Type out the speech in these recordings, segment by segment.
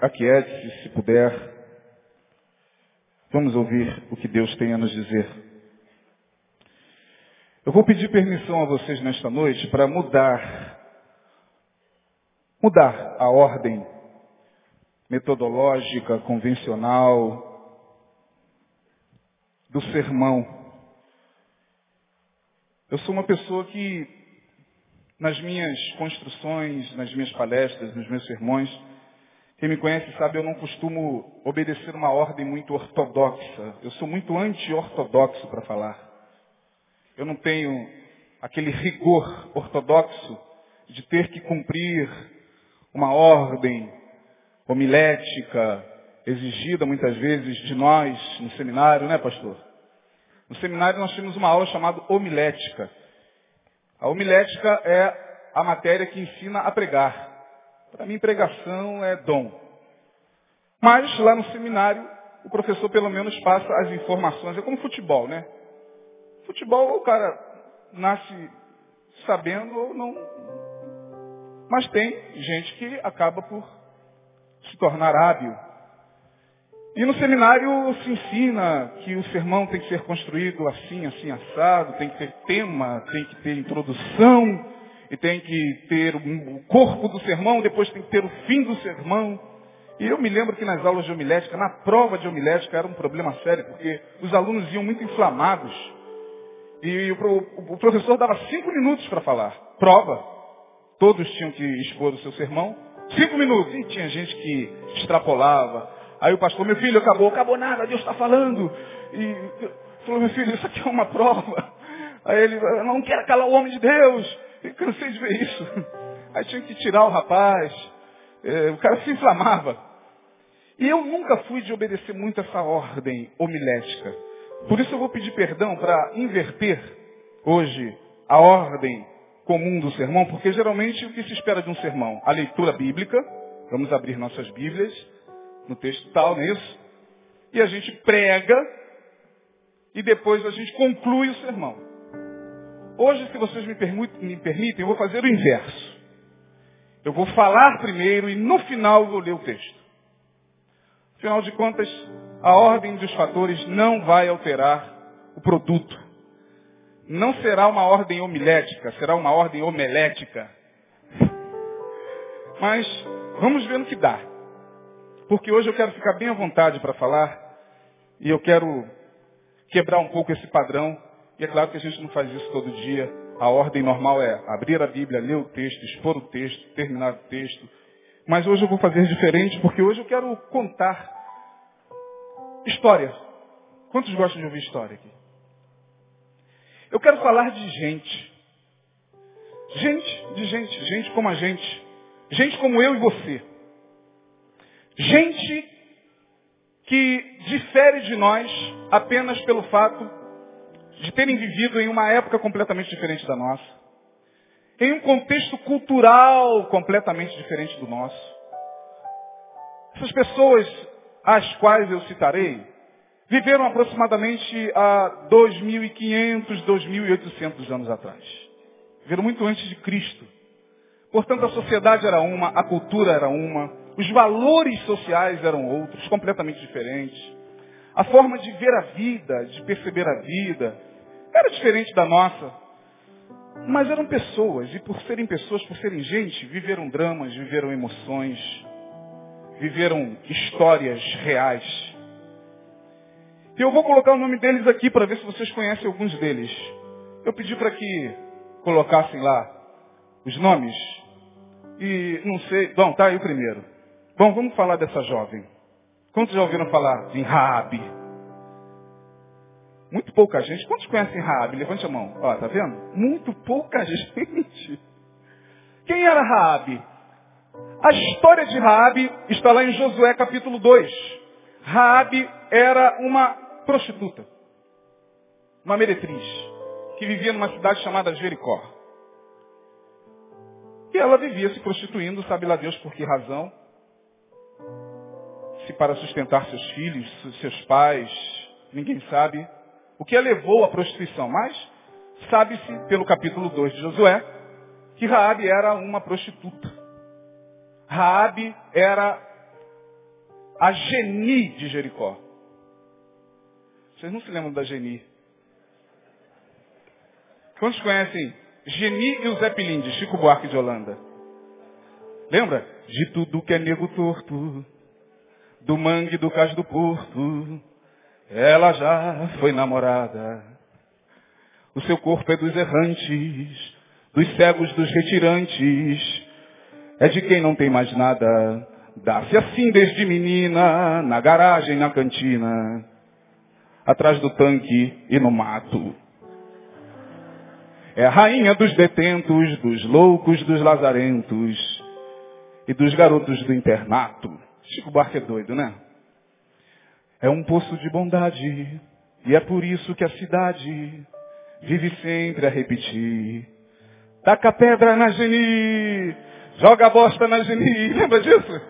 aquiete-se, se puder. Vamos ouvir o que Deus tem a nos dizer. Eu vou pedir permissão a vocês nesta noite para mudar, mudar a ordem metodológica, convencional, do sermão. Eu sou uma pessoa que, nas minhas construções, nas minhas palestras, nos meus sermões, quem me conhece sabe, eu não costumo obedecer uma ordem muito ortodoxa. Eu sou muito anti-ortodoxo para falar. Eu não tenho aquele rigor ortodoxo de ter que cumprir uma ordem homilética, exigida muitas vezes de nós no seminário, né, pastor? No seminário nós temos uma aula chamada homilética. A homilética é a matéria que ensina a pregar. Para mim, pregação é dom. Mas lá no seminário, o professor pelo menos passa as informações. É como futebol, né? Futebol, o cara nasce sabendo ou não. Mas tem gente que acaba por se tornar hábil. E no seminário se ensina que o sermão tem que ser construído assim, assim, assado, tem que ter tema, tem que ter introdução, e tem que ter o corpo do sermão, depois tem que ter o fim do sermão. E eu me lembro que nas aulas de homilética, na prova de homilética, era um problema sério, porque os alunos iam muito inflamados. E o, professor dava cinco minutos para falar. Prova. Todos tinham que expor o seu sermão. Cinco minutos. E tinha gente que extrapolava. Aí o pastor, meu filho, acabou, acabou nada, Deus está falando. E falou, meu filho, isso aqui é uma prova. Aí ele, não quero calar o homem de Deus. E cansei de ver isso. Aí tinha que tirar o rapaz. É, o cara se inflamava. E eu nunca fui de obedecer muito essa ordem homilética. Por isso eu vou pedir perdão para inverter hoje a ordem comum do sermão, porque geralmente o que se espera de um sermão? A leitura bíblica, vamos abrir nossas Bíblias, no texto tal, não é isso? E a gente prega e depois a gente conclui o sermão. Hoje, se vocês me, me permitem, eu vou fazer o inverso. Eu vou falar primeiro e no final vou ler o texto. Afinal de contas, a ordem dos fatores não vai alterar o produto não será uma ordem homilética, será uma ordem homelética. Mas vamos ver no que dá. Porque hoje eu quero ficar bem à vontade para falar e eu quero quebrar um pouco esse padrão. E é claro que a gente não faz isso todo dia. A ordem normal é abrir a Bíblia, ler o texto, expor o texto, terminar o texto. Mas hoje eu vou fazer diferente porque hoje eu quero contar história. Quantos gostam de ouvir história aqui? Eu quero falar de gente. Gente, de gente, gente como a gente. Gente como eu e você. Gente que difere de nós apenas pelo fato de terem vivido em uma época completamente diferente da nossa. Em um contexto cultural completamente diferente do nosso. Essas pessoas às quais eu citarei viveram aproximadamente há 2.500, 2.800 anos atrás. Viveram muito antes de Cristo. Portanto, a sociedade era uma, a cultura era uma, os valores sociais eram outros, completamente diferentes. A forma de ver a vida, de perceber a vida, era diferente da nossa. Mas eram pessoas, e por serem pessoas, por serem gente, viveram dramas, viveram emoções, viveram histórias reais. E eu vou colocar o nome deles aqui para ver se vocês conhecem alguns deles. Eu pedi para que colocassem lá os nomes. E não sei. Bom, tá aí o primeiro. Bom, vamos falar dessa jovem. Quantos já ouviram falar de Raabe? Muito pouca gente. Quantos conhecem Raabe? Levante a mão. Ó, tá vendo? Muito pouca gente. Quem era Raabe? A história de Raabe está lá em Josué capítulo 2. Raabe era uma prostituta, uma meretriz, que vivia numa cidade chamada Jericó. E ela vivia se prostituindo, sabe lá Deus por que razão. se para sustentar seus filhos, seus pais, ninguém sabe o que a levou à prostituição. Mas sabe-se, pelo capítulo 2 de Josué, que Raabe era uma prostituta. Raabe era a Geni de Jericó. Vocês não se lembram da Geni? Quantos conhecem Geni e o Zé Pilim, de Chico Buarque de Holanda? Lembra? De tudo que é nego torto, do mangue do cais do porto, ela já foi namorada. O seu corpo é dos errantes, dos cegos, dos retirantes, é de quem não tem mais nada. Dá-se assim desde menina, na garagem, na cantina, atrás do tanque e no mato. É a rainha dos detentos, dos loucos, dos lazarentos e dos garotos do internato. Chico Buarque é doido, né? É um poço de bondade e é por isso que a cidade vive sempre a repetir. Taca pedra na geni, joga bosta na geni. Lembra disso?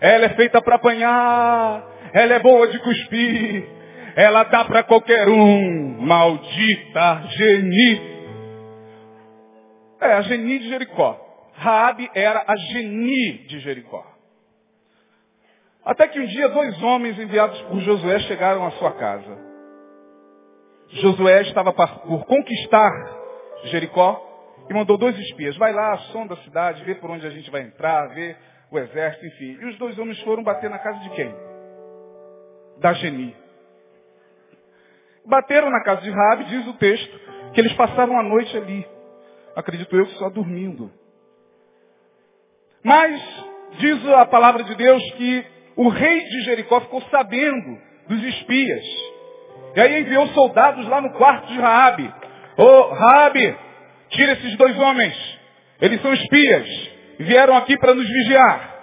Ela é feita para apanhar, ela é boa de cuspir, ela dá para qualquer um. Maldita geni. É, a Geni de Jericó. Raabe era a Geni de Jericó. Até que um dia dois homens enviados por Josué chegaram à sua casa. Josué estava por conquistar Jericó e mandou dois espias. Vai lá, sonda a cidade, vê por onde a gente vai entrar, vê o exército, enfim. E os dois homens foram bater na casa de quem? Da Geni. Bateram na casa de Rabi, diz o texto, que eles passaram a noite ali acredito eu, só dormindo. Mas diz a palavra de Deus que o rei de Jericó ficou sabendo dos espias. E aí enviou soldados lá no quarto de Raabe. Ô, oh, Raabe, tira esses dois homens. Eles são espias. Vieram aqui para nos vigiar.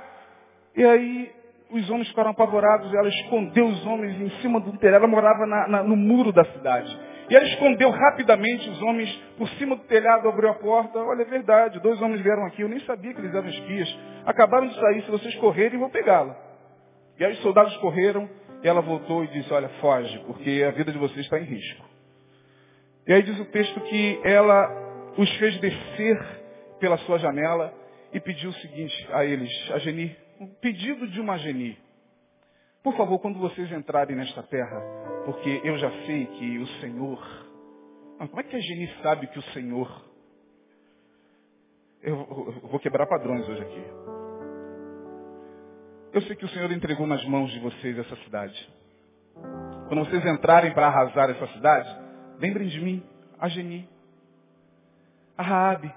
E aí os homens ficaram apavorados. Ela escondeu os homens em cima do telhado. Ela morava na, na, no muro da cidade. E ela escondeu rapidamente os homens por cima do telhado, abriu a porta. Olha, é verdade, dois homens vieram aqui, eu nem sabia que eles eram espias. Acabaram de sair, se vocês correrem, vou pegá-la. E aí os soldados correram, e ela voltou e disse, olha, foge, porque a vida de vocês está em risco. E aí diz o texto que ela os fez descer pela sua janela e pediu o seguinte a eles, a Geni, um pedido de uma Geni. Por favor, quando vocês entrarem nesta terra, porque eu já sei que o Senhor. como é que a Geni sabe que o Senhor. Eu vou quebrar padrões hoje aqui. Eu sei que o Senhor entregou nas mãos de vocês essa cidade. Quando vocês entrarem para arrasar essa cidade, lembrem de mim, a Geni, a Raabe.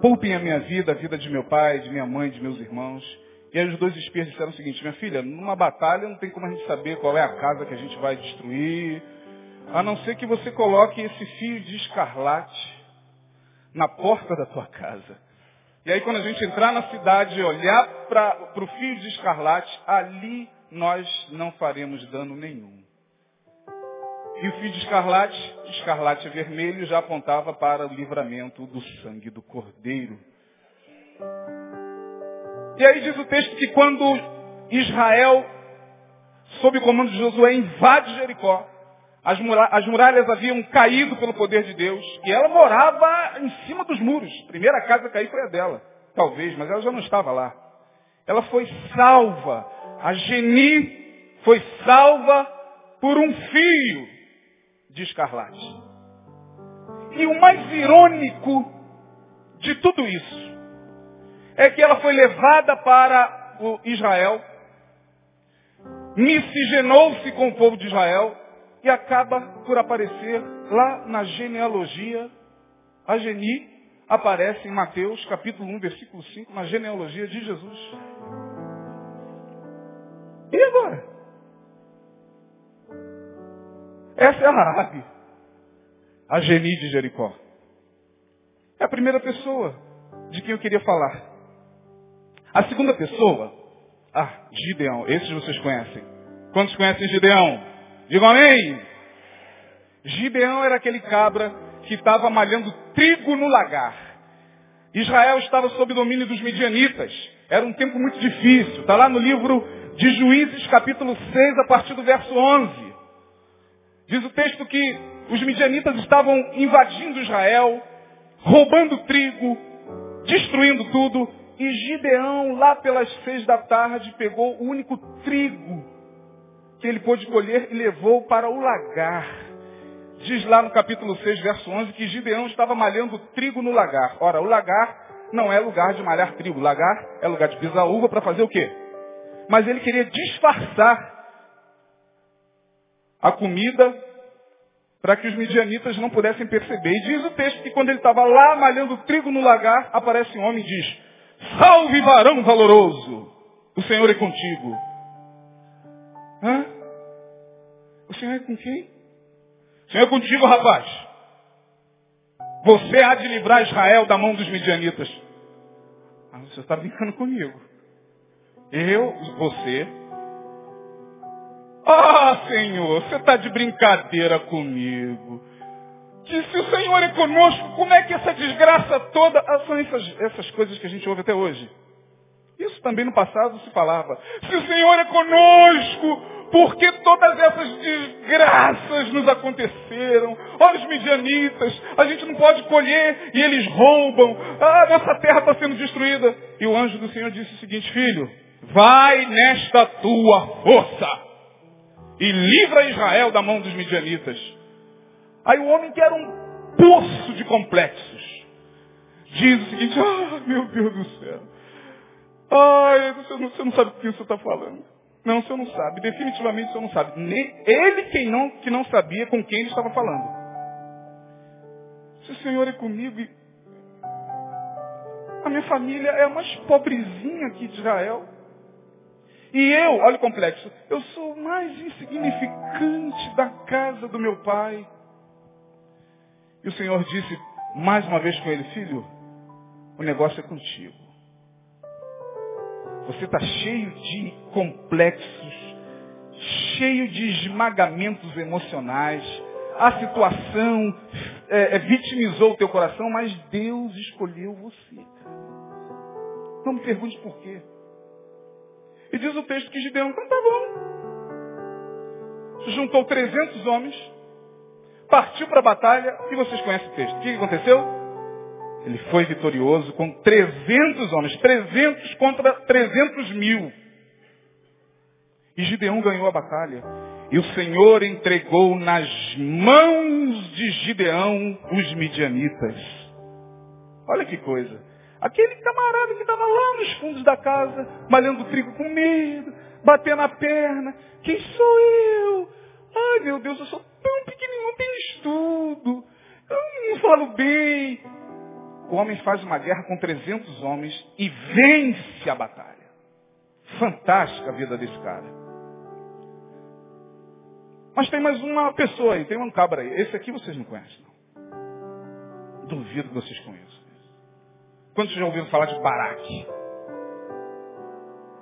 Poupem a minha vida, a vida de meu pai, de minha mãe, de meus irmãos. E aí os dois espias disseram o seguinte, minha filha, numa batalha não tem como a gente saber qual é a casa que a gente vai destruir, a não ser que você coloque esse fio de escarlate na porta da tua casa. E aí quando a gente entrar na cidade e olhar para o fio de escarlate, ali nós não faremos dano nenhum. E o fio de escarlate, escarlate vermelho, já apontava para o livramento do sangue do cordeiro. E aí diz o texto que quando Israel, sob o comando de Josué, invade Jericó, as, as muralhas haviam caído pelo poder de Deus, e ela morava em cima dos muros. A primeira casa a cair foi a dela, talvez, mas ela já não estava lá. Ela foi salva. A Geni foi salva por um fio de escarlate. E o mais irônico de tudo isso é que ela foi levada para o Israel, miscigenou-se com o povo de Israel e acaba por aparecer lá na genealogia. A Geni aparece em Mateus capítulo 1, versículo 5, na genealogia de Jesus. E agora? Essa é a Raabe, a Geni de Jericó. É a primeira pessoa de quem eu queria falar. A segunda pessoa, ah, Gideão, esses vocês conhecem. Quantos conhecem Gideão? Digam amém. Gideão era aquele cabra que estava malhando trigo no lagar. Israel estava sob domínio dos medianitas. Era um tempo muito difícil. Está lá no livro de Juízes capítulo 6, a partir do verso 11. Diz o texto que os midianitas estavam invadindo Israel, roubando trigo, destruindo tudo, e Gideão, lá pelas seis da tarde, pegou o único trigo que ele pôde colher e levou para o lagar. Diz lá no capítulo 6, verso 11, que Gideão estava malhando trigo no lagar. Ora, o lagar não é lugar de malhar trigo. Lagar é lugar de pisar uva para fazer o quê? Mas ele queria disfarçar a comida para que os midianitas não pudessem perceber. E diz o texto que quando ele estava lá malhando trigo no lagar, aparece um homem e diz, salve varão valoroso, o Senhor é contigo. Hã? O Senhor é com quem? O Senhor é contigo, rapaz. Você há de livrar Israel da mão dos midianitas. Ah, você está brincando comigo. Eu, você. Ah, Senhor, você está de brincadeira comigo. Que se o Senhor é conosco, como é que essa desgraça toda. Ah, são essas, essas coisas que a gente ouve até hoje. Isso também no passado se falava. Se o Senhor é conosco, por que todas essas desgraças nos aconteceram? Olha os midianitas, a gente não pode colher e eles roubam. Ah, nossa terra está sendo destruída. E o anjo do Senhor disse o seguinte, filho, vai nesta tua força e livra Israel da mão dos midianitas. Aí o homem que era um poço de complexos, diz o seguinte, ah, meu Deus do céu. Ai, você não, você não sabe o que você está falando. Não, o senhor não sabe. Definitivamente o senhor não sabe. Ele quem não, que não sabia com quem ele estava falando. Se o Senhor é comigo a minha família é a mais pobrezinha aqui de Israel. E eu, olha o complexo, eu sou o mais insignificante da casa do meu pai. E o Senhor disse mais uma vez com ele, filho, o negócio é contigo. Você está cheio de complexos, cheio de esmagamentos emocionais. A situação é, é, vitimizou o teu coração, mas Deus escolheu você. Não me pergunte por quê. E diz o texto que Gideão, então tá bom. Juntou 300 homens, partiu para a batalha, e vocês conhecem o texto. O que aconteceu? Ele foi vitorioso com 300 homens, 300 contra 300 mil. E Gideão ganhou a batalha. E o Senhor entregou nas mãos de Gideão os midianitas. Olha que coisa. Aquele camarada que estava lá nos fundos da casa, malhando trigo com medo, batendo a perna. Quem sou eu? Ai meu Deus, eu sou tão pequenininho, não tenho estudo. Eu não falo bem o homem faz uma guerra com 300 homens e vence a batalha. Fantástica a vida desse cara. Mas tem mais uma pessoa aí, tem um cabra aí. Esse aqui vocês não conhecem, não. Duvido que vocês conheçam. Quantos já ouviram falar de Baraque?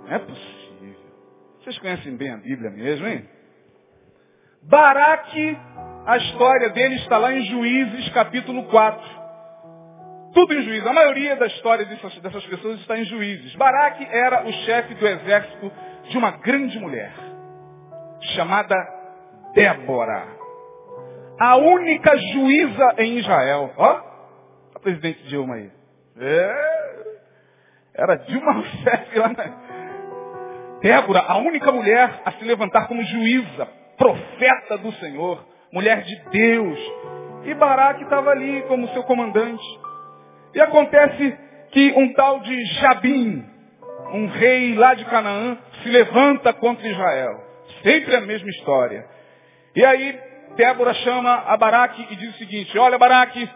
Não é possível. Vocês conhecem bem a Bíblia mesmo, hein? Baraque, a história dele está lá em Juízes capítulo 4. Tudo em juízes. A maioria da história dessas, dessas pessoas está em juízes. Baraque era o chefe do exército de uma grande mulher, chamada Débora. A única juíza em Israel. Ó, a presidente Dilma aí. É, era Dilma Rousseff lá na... Débora, a única mulher a se levantar como juíza, profeta do Senhor, mulher de Deus. E Baraque estava ali como seu comandante. E acontece que um tal de Jabim, um rei lá de Canaã, se levanta contra Israel. Sempre a mesma história. E aí Débora chama a Baraque e diz o seguinte, olha Baraque,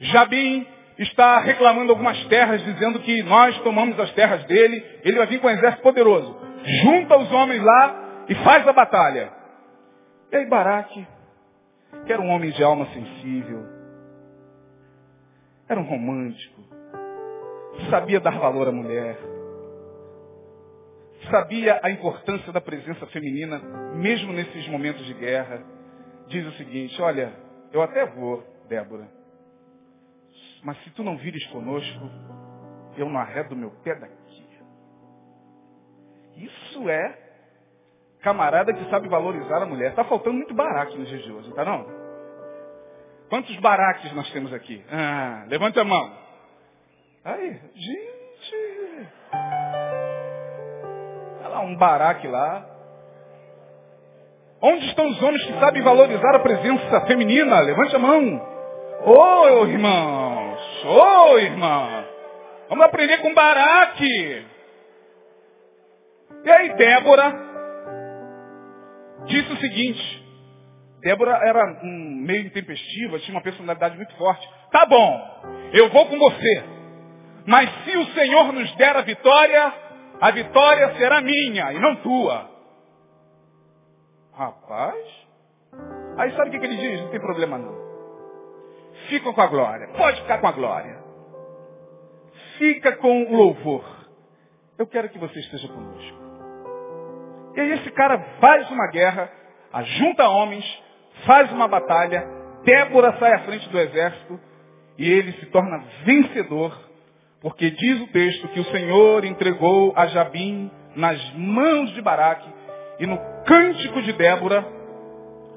Jabim está reclamando algumas terras, dizendo que nós tomamos as terras dele, ele vai vir com um exército poderoso. Junta os homens lá e faz a batalha. E aí Baraque, que era um homem de alma sensível, era um romântico. Sabia dar valor à mulher. Sabia a importância da presença feminina, mesmo nesses momentos de guerra. Diz o seguinte, olha, eu até vou, Débora. Mas se tu não vires conosco, eu não arredo meu pé daqui. Isso é camarada que sabe valorizar a mulher. Está faltando muito baraque nos dias de hoje, tá não? Quantos baraques nós temos aqui? Ah, levante a mão. Aí, gente. Olha lá, um baraque lá. Onde estão os homens que sabem valorizar a presença feminina? Levante a mão. Ô, oh, irmãos. Ô, oh, irmã. Vamos aprender com Baraque. E aí, Débora disse o seguinte. Débora era um meio intempestiva, tinha uma personalidade muito forte. Tá bom, eu vou com você. Mas se o Senhor nos der a vitória, a vitória será minha e não tua. Rapaz. Aí sabe o que ele diz? Não tem problema não. Fica com a glória. Pode ficar com a glória. Fica com o louvor. Eu quero que você esteja conosco. E aí esse cara faz uma guerra, ajunta homens, faz uma batalha, Débora sai à frente do exército e ele se torna vencedor, porque diz o texto que o Senhor entregou a Jabim nas mãos de Baraque e no cântico de Débora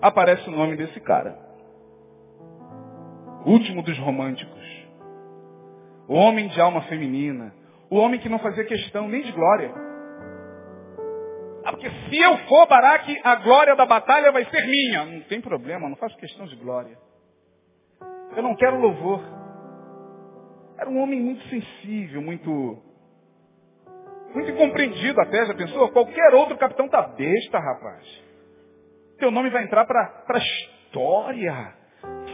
aparece o nome desse cara. O último dos românticos. O homem de alma feminina. O homem que não fazia questão nem de glória. Ah, porque se eu for Baraque, a glória da batalha vai ser minha. Não tem problema, não faço questão de glória. Eu não quero louvor. Era um homem muito sensível, muito muito incompreendido até, já pensou? Qualquer outro capitão tá besta, rapaz. Teu nome vai entrar para a história.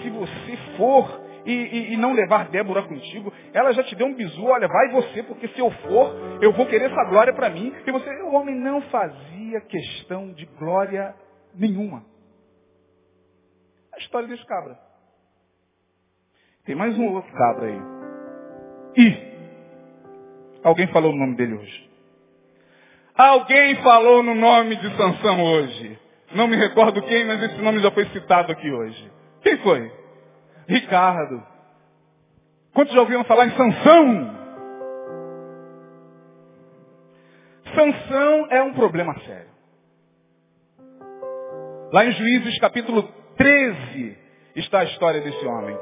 Se você for e, e, e, não levar Débora contigo, ela já te deu um bisu, olha, vai você, porque se eu for, eu vou querer essa glória para mim. E você, o homem não fazia questão de glória nenhuma. A história desse cabra. Tem mais um outro cabra aí. E alguém falou o nome dele hoje. Alguém falou no nome de Sansão hoje. Não me recordo quem, mas esse nome já foi citado aqui hoje. Quem foi? Ricardo. Quantos já ouviram falar em Sansão? Sansão é um problema sério. Lá em Juízes capítulo 13 está a história desse homem.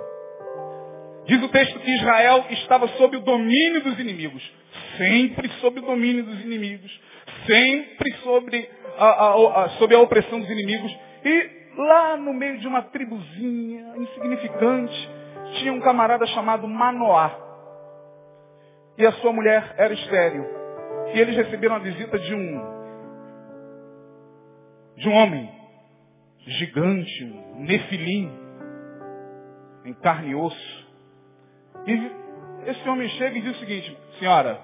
Diz o texto que Israel estava sob o domínio dos inimigos. Sempre sob o domínio dos inimigos sempre sobre a, a, a, sobre a opressão dos inimigos. E lá no meio de uma tribuzinha insignificante, tinha um camarada chamado Manoá. E a sua mulher era estéril. E eles receberam a visita de um de um homem gigante, um nefilim, em carne e osso. E esse homem chega e diz o seguinte, senhora,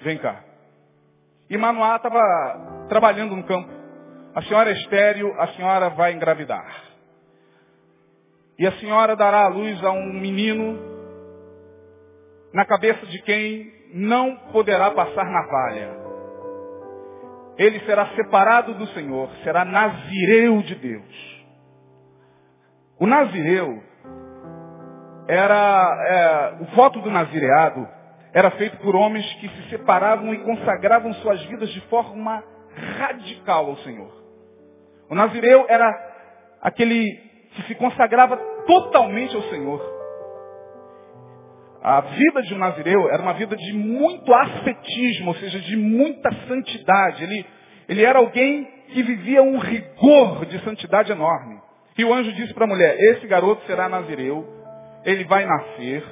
vem cá. E Manoá estava trabalhando no campo. A senhora é estéreo, a senhora vai engravidar. E a senhora dará à luz a um menino na cabeça de quem não poderá passar navalha. Ele será separado do Senhor, será nazireu de Deus. O nazireu era é, o voto do nazireado era feito por homens que se separavam e consagravam suas vidas de forma radical ao Senhor. O Nazireu era aquele que se consagrava totalmente ao Senhor. A vida de um Nazireu era uma vida de muito ascetismo, ou seja, de muita santidade. Ele, ele era alguém que vivia um rigor de santidade enorme. E o anjo disse para a mulher, esse garoto será Nazireu, ele vai nascer,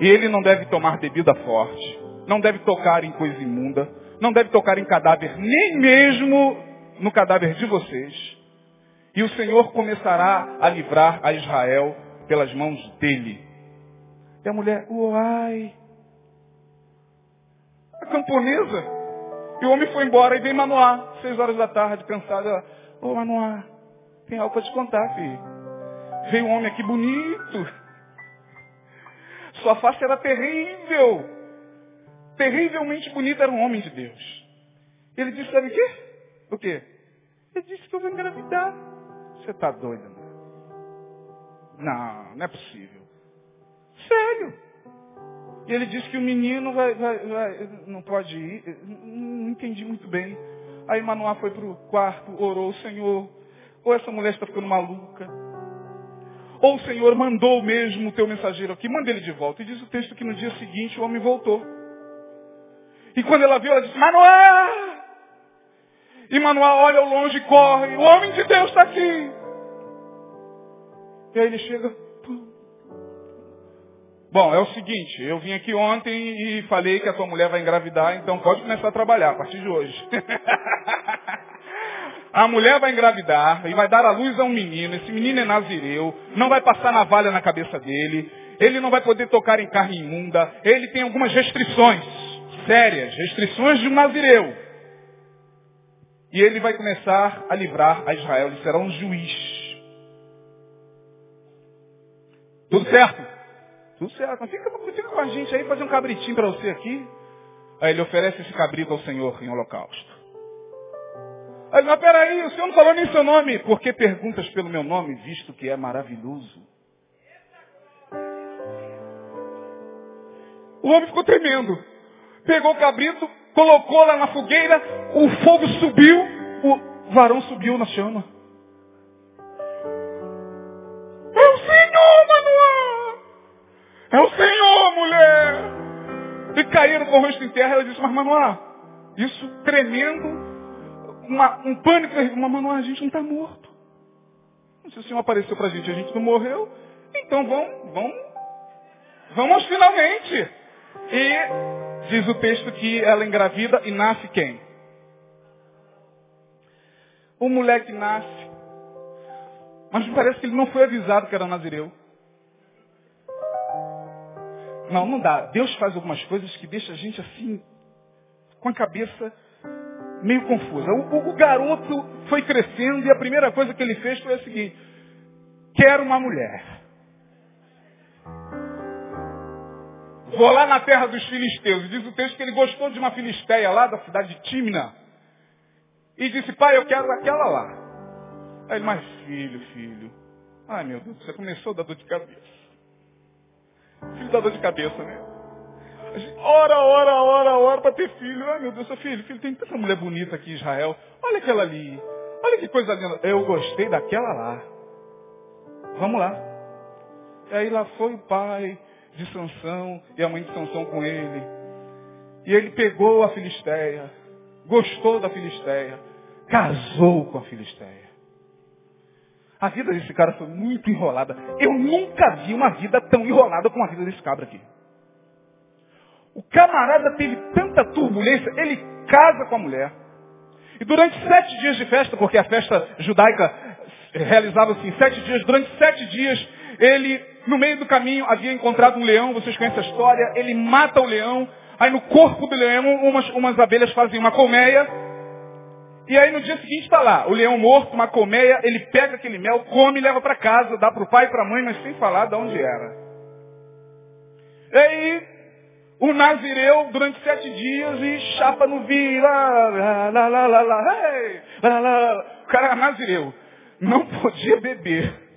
e ele não deve tomar bebida forte, não deve tocar em coisa imunda, não deve tocar em cadáver, nem mesmo no cadáver de vocês. E o Senhor começará a livrar a Israel pelas mãos dele. E a mulher, uai, a camponesa. E o homem foi embora e veio Manoá, seis horas da tarde, cansado. Ô Manoá, tem algo para te contar, filho. Veio um homem aqui bonito. Sua face era terrível. Terrivelmente bonita, era um homem de Deus. Ele disse, sabe o quê? O quê? Ele disse que eu vou engravidar. Você está doido, né? Não, não é possível. Sério. E ele disse que o menino vai, vai, vai, não pode ir. Não entendi muito bem. Aí Manoá foi para o quarto, orou, Senhor, ou essa mulher está ficando maluca, ou o Senhor mandou mesmo o teu mensageiro aqui, manda ele de volta. E diz o texto que no dia seguinte o homem voltou. E quando ela viu, ela disse, Manoá! E Manoá olha ao longe e corre, o homem de Deus está aqui. E aí ele chega, Bom, é o seguinte, eu vim aqui ontem e falei que a tua mulher vai engravidar, então pode começar a trabalhar a partir de hoje. a mulher vai engravidar e vai dar à luz a um menino, esse menino é nazireu, não vai passar navalha na cabeça dele, ele não vai poder tocar em carne imunda, ele tem algumas restrições sérias, restrições de um nazireu. E ele vai começar a livrar a Israel, ele será um juiz. Tudo certo? Tudo certo. Mas fica, fica com a gente aí, fazer um cabritinho para você aqui. Aí ele oferece esse cabrito ao Senhor em holocausto. Aí ele, mas peraí, o Senhor não falou nem seu nome. Por que perguntas pelo meu nome, visto que é maravilhoso? O homem ficou tremendo. Pegou o cabrito, colocou lá na fogueira, o fogo subiu, o varão subiu na chama. É o Senhor, Manuel! É o Senhor, mulher! E caíram com o rosto em terra. Ela disse, mas Manoá, isso tremendo, uma, um pânico. Mas Manoá, a gente não está morto. Se o Senhor apareceu para a gente, a gente não morreu, então vamos, vamos, vamos finalmente. E diz o texto que ela engravida e nasce quem? O moleque nasce. Mas me parece que ele não foi avisado que era nazireu. Não, não dá. Deus faz algumas coisas que deixa a gente assim, com a cabeça meio confusa. O, o, garoto foi crescendo e a primeira coisa que ele fez foi a seguinte: quero uma mulher. Vou lá na terra dos filisteus. Diz o texto que ele gostou de uma filisteia lá da cidade de Timna. E disse, pai, eu quero aquela lá. Aí ele, mas filho, filho. Ai meu Deus, você começou a dar dor de cabeça. Filho dá dor de cabeça, né? ora, ora, ora, ora para ter filho. Ai meu Deus, seu filho, filho, tem tanta mulher bonita aqui em Israel. Olha aquela ali. Olha que coisa linda. Eu gostei daquela lá. Vamos lá. E aí lá foi o pai de Sansão e a mãe de Sansão com ele. E ele pegou a Filisteia, gostou da Filisteia, casou com a Filisteia. A vida desse cara foi muito enrolada. Eu nunca vi uma vida tão enrolada como a vida desse cabra aqui. O camarada teve tanta turbulência, ele casa com a mulher. E durante sete dias de festa, porque a festa judaica realizava-se em sete dias, durante sete dias, ele, no meio do caminho, havia encontrado um leão, vocês conhecem a história, ele mata o leão, aí no corpo do leão, umas, umas abelhas fazem uma colmeia, e aí no dia seguinte está lá, o leão morto, uma colmeia, ele pega aquele mel, come e leva para casa, dá para o pai e para a mãe, mas sem falar de onde era. E aí, o Nazireu, durante sete dias, e chapa no vinho, lá, lá, lá, lá, lá, lá, hey, lá, lá, o cara era Nazireu, não podia beber.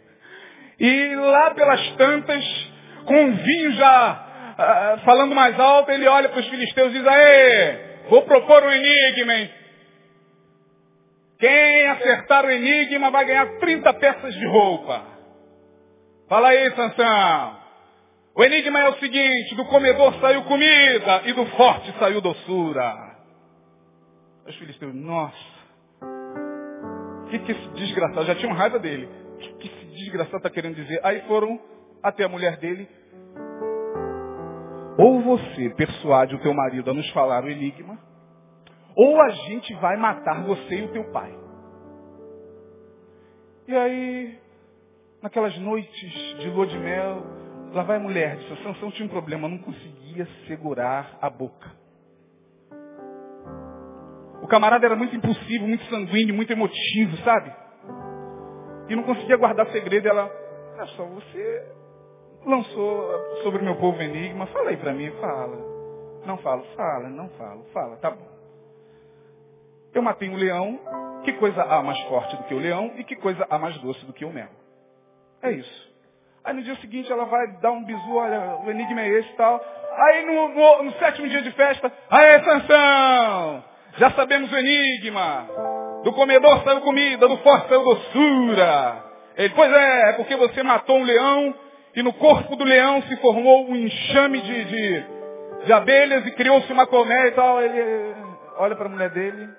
E lá pelas tantas, com o vinho já uh, falando mais alto, ele olha para os filisteus e diz, aê, vou propor um enigma, hein? Quem acertar o enigma vai ganhar 30 peças de roupa. Fala aí, Sansão. O enigma é o seguinte, do comedor saiu comida e do forte saiu doçura. Os filisteus, nossa, que, que esse desgraçado, já tinham raiva dele. Que, que desgraçado está querendo dizer? Aí foram até a mulher dele. Ou você persuade o teu marido a nos falar o enigma, ou a gente vai matar você e o teu pai. E aí, naquelas noites de lua de mel, lá vai a mulher, disse, Sansão tinha um problema, não conseguia segurar a boca. O camarada era muito impulsivo, muito sanguíneo, muito emotivo, sabe? E não conseguia guardar segredo. Ela, é só você lançou sobre o meu povo enigma, fala aí para mim, fala. Não falo, fala, não falo, fala, tá bom. Eu matei um leão, que coisa há mais forte do que o leão e que coisa há mais doce do que o mel? É isso. Aí no dia seguinte ela vai dar um bisu, olha, o enigma é esse e tal. Aí no, no, no, sétimo dia de festa, aí Sansão, Já sabemos o enigma. Do comedor saiu comida, do forte saiu doçura. Ele, pois é, é porque você matou um leão e no corpo do leão se formou um enxame de, de, de abelhas e criou-se uma colmeia e tal. Ele olha para a mulher dele.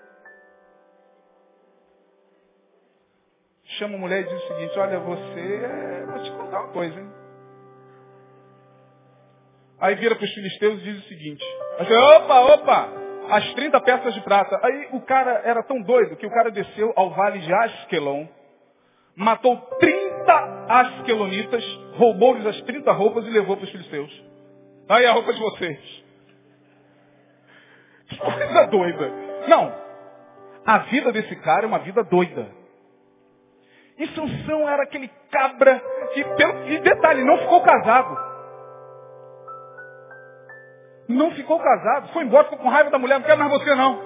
Chama a mulher e diz o seguinte, olha, você, vou te contar uma coisa, hein? Aí vira para os filisteus e diz o seguinte, opa, opa, as 30 peças de prata. Aí o cara era tão doido que o cara desceu ao vale de Askelon, matou 30 asquelonitas, roubou-lhes as 30 roupas e levou para os filisteus. Aí a roupa de vocês. Que coisa doida. Não. A vida desse cara é uma vida doida. E Sansão era aquele cabra que, e detalhe, não ficou casado. Não ficou casado. Foi embora, ficou com raiva da mulher. Não quero mais você, não.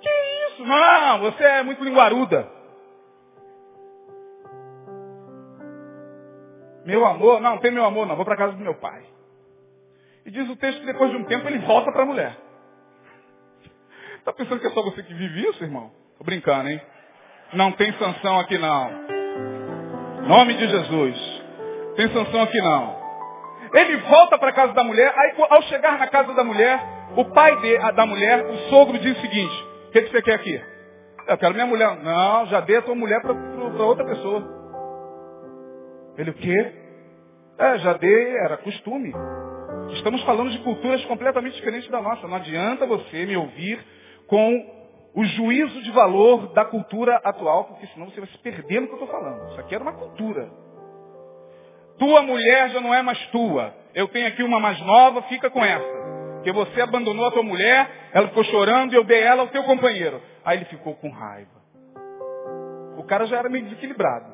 Que isso? Não, você é muito linguaruda. Meu amor, não, não tem meu amor, não. Vou para casa do meu pai. E diz o texto que depois de um tempo ele volta para a mulher. Está pensando que é só você que vive isso, irmão? Tô brincando, hein? Não tem sanção aqui não. Nome de Jesus. Tem sanção aqui não. Ele volta para a casa da mulher, aí ao chegar na casa da mulher, o pai de, a, da mulher, o sogro, diz o seguinte, o que, que, você quer aqui? Eu quero minha mulher. Não, já dei a tua mulher para outra pessoa. Ele o quê? É, já dei, era costume. Estamos falando de culturas completamente diferentes da nossa. Não adianta você me ouvir com o juízo de valor da cultura atual, porque senão você vai se perder no que eu estou falando. Isso aqui era uma cultura. Tua mulher já não é mais tua. Eu tenho aqui uma mais nova, fica com essa. Que você abandonou a tua mulher, ela ficou chorando e eu dei ela ao teu companheiro. Aí ele ficou com raiva. O cara já era meio desequilibrado.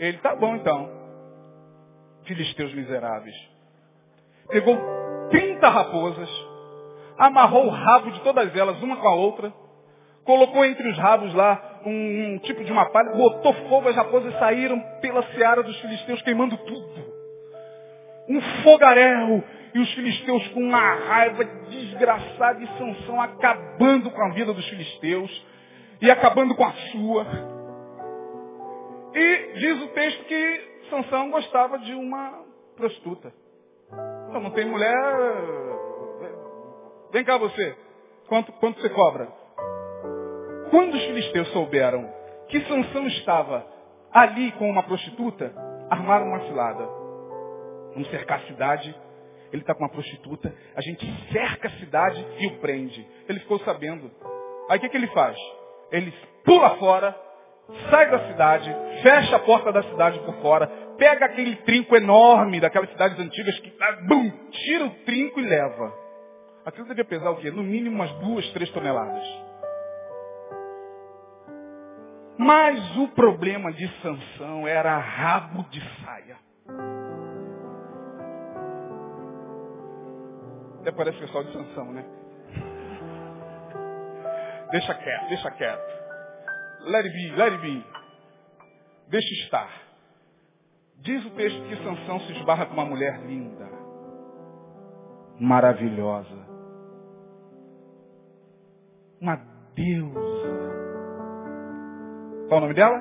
Ele, tá bom então. Filisteus miseráveis. Pegou 30 raposas, amarrou o rabo de todas elas, uma com a outra, colocou entre os rabos lá um, um tipo de uma palha, botou fogo, as raposas saíram pela seara dos filisteus queimando tudo. Um fogaréu. E os filisteus com uma raiva desgraçada e Sansão acabando com a vida dos filisteus e acabando com a sua. E diz o texto que Sansão gostava de uma prostituta. Então, não tem mulher. Vem cá você. Quanto, quanto você cobra? Quando os filisteus souberam que Sansão estava ali com uma prostituta, armaram uma cilada. Vamos cercar a cidade, ele está com uma prostituta, a gente cerca a cidade e o prende. Ele ficou sabendo. Aí o que, que ele faz? Ele pula fora, sai da cidade, fecha a porta da cidade por fora, pega aquele trinco enorme daquelas cidades antigas que bum, tira o trinco e leva. Aquilo devia pesar o quê? No mínimo umas duas, três toneladas. Mas o problema de Sansão era rabo de saia. Até parece pessoal de Sansão, né? Deixa quieto, deixa quieto. Let it be, let it be. Deixa estar. Diz o texto que Sansão se esbarra com uma mulher linda, maravilhosa, uma deusa. Qual o nome dela?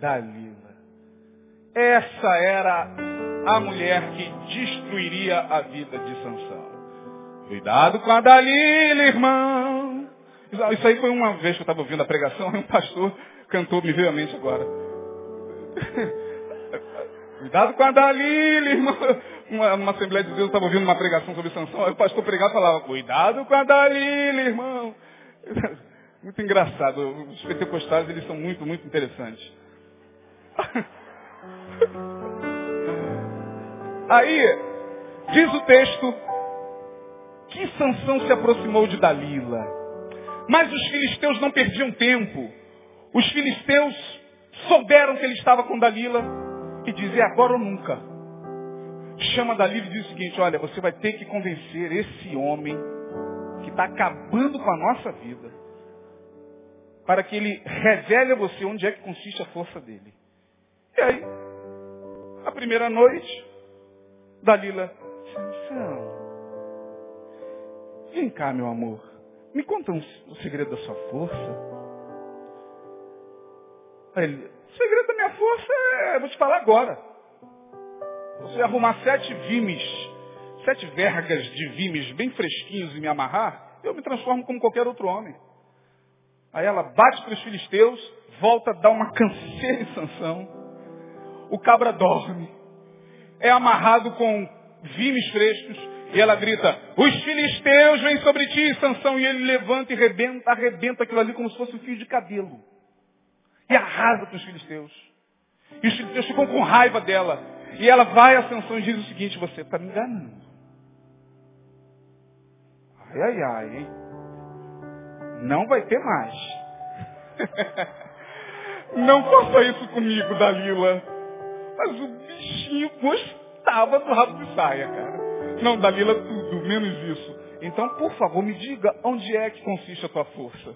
Dalila. Essa era a mulher que destruiria a vida de Sansão. Cuidado com a Dalila, irmão. Isso aí foi uma vez que eu estava ouvindo a pregação e um pastor cantou, me veio à mente agora. Cuidado com a Dalila, irmão. Uma, uma Assembleia de Deus, eu estava ouvindo uma pregação sobre Sansão, aí o pastor pregava e falava, cuidado com a Dalila, irmão. Muito engraçado. Os pentecostais, eles são muito, muito interessantes. Aí, diz o texto, que Sansão se aproximou de Dalila. Mas os filisteus não perdiam tempo. Os filisteus souberam que ele estava com Dalila e dizem, agora ou nunca. Chama Dalila e diz o seguinte, olha, você vai ter que convencer esse homem que está acabando com a nossa vida para que ele revele a você onde é que consiste a força dele. E aí, a primeira noite, Dalila, Sansão, Vem cá, meu amor. Me conta um, o segredo da sua força. Aí ele, o segredo da minha força é, vou te falar agora. Você arrumar sete vimes, sete vergas de vimes bem fresquinhos e me amarrar, eu me transformo como qualquer outro homem. Aí ela bate para os filisteus, volta, dá uma canseira em Sansão. O cabra dorme. É amarrado com vimes frescos. E ela grita, os filisteus vêm sobre ti, Sansão. E ele levanta e arrebenta, arrebenta aquilo ali como se fosse um fio de cabelo. E arrasa com os filisteus. E os filisteus ficam com raiva dela. E ela vai a Sansão e diz o seguinte, você está me enganando. Ai, ai, ai, hein? Não vai ter mais. Não faça isso comigo, Dalila. Mas o bichinho gostava do rabo de saia, cara. Não, Dalila, tudo, menos isso. Então, por favor, me diga onde é que consiste a tua força.